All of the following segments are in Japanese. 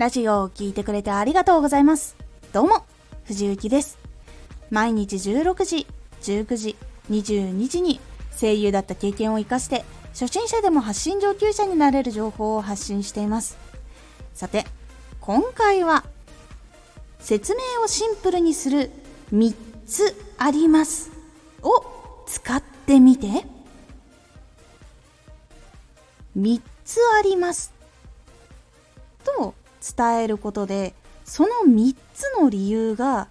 ラジオを聴いてくれてありがとうございます。どうも、藤幸です。毎日16時、19時、22時に声優だった経験を活かして、初心者でも発信上級者になれる情報を発信しています。さて、今回は、説明をシンプルにする3つありますを使ってみて。3つありますと伝えることでその3つの理由が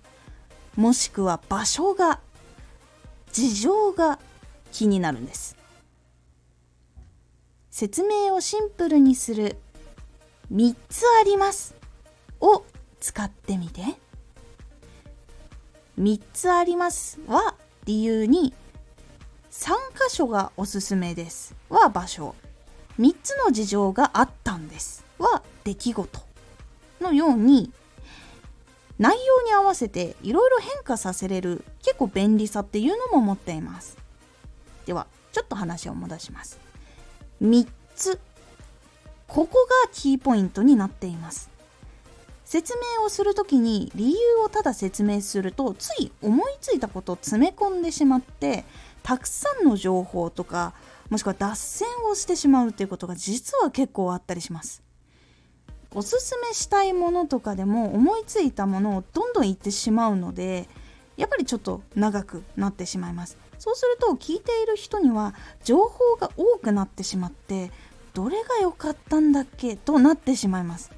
もしくは場所が事情が気になるんです。説明をシンプルにする3つありますを使ってみて。3つありますは理由に3箇所がおすすめですは場所。3つの事情があったんですは出来事。のように内容に合わせていろいろ変化させれる結構便利さっていうのも持っています。ではちょっと話を戻します。3つ。ここがキーポイントになっています。説明をする時に理由をただ説明するとつい思いついたことを詰め込んでしまってたくさんの情報とかもしくは脱線をしてしまうっていうことが実は結構あったりします。おすすめしたいものとかでも思いついたものをどんどん言ってしまうのでやっぱりちょっと長くなってしまいます。そうすると聞いている人には情報が多くなってしまってどれが良かったんだっけとなってしまいます。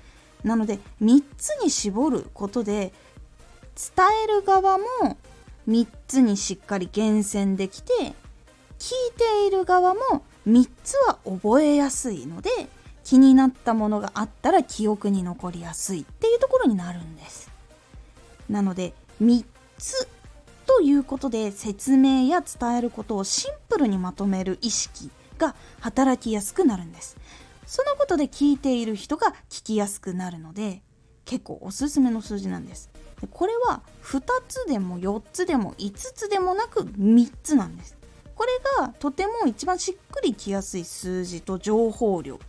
なので3つに絞ることで伝える側も3つにしっかり厳選できて聞いている側も3つは覚えやすいので気になったものがあったら記憶に残りやすいっていうところになるんです。なので3つということで説明や伝えることをシンプルにまとめる意識が働きやすくなるんです。そのことで聞いている人が聞きやすくなるので結構おすすめの数字なんです。でこれは2つでも4つでも5つでもなく3つなんです。これがとても一番しっくりきやすい数字と情報量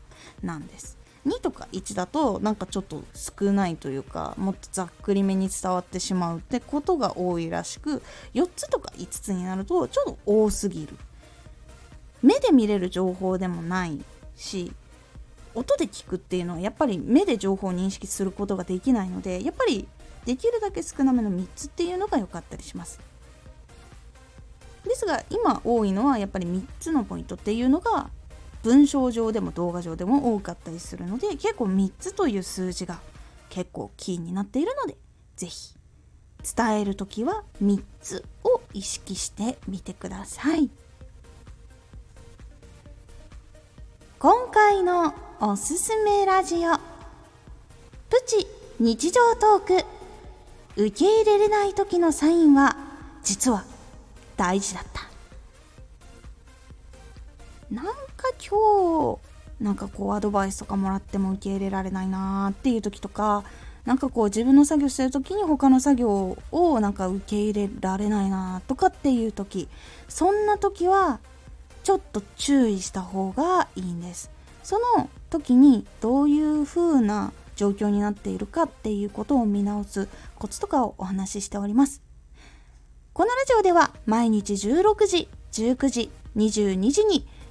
なんです。2とか1だとなんかちょっと少ないというかもっとざっくりめに伝わってしまうってことが多いらしく4つとか5つになるとちょっと多すぎる。目で見れる情報でもないし音で聞くっていうのはやっぱり目で情報を認識することができないのでやっぱりできるだけ少なめの3つっていうのが良かったりします。ですが今多いのはやっぱり3つのポイントっていうのが文章上でも動画上でも多かったりするので結構3つという数字が結構キーになっているので是非伝える時は3つを意識してみてください。今回のおすすめラジオ。プチ日常トーク。受け入れれない時のサインは実は大事だったなんか今日なんかこうアドバイスとかもらっても受け入れられないなーっていう時とかなんかこう自分の作業してる時に他の作業をなんか受け入れられないなとかっていう時そんな時はちょっと注意した方がいいんです。その時にどういう風な状況になっているかっていうことを見直すコツとかをお話ししております。このラジオでは毎日16時19時22時に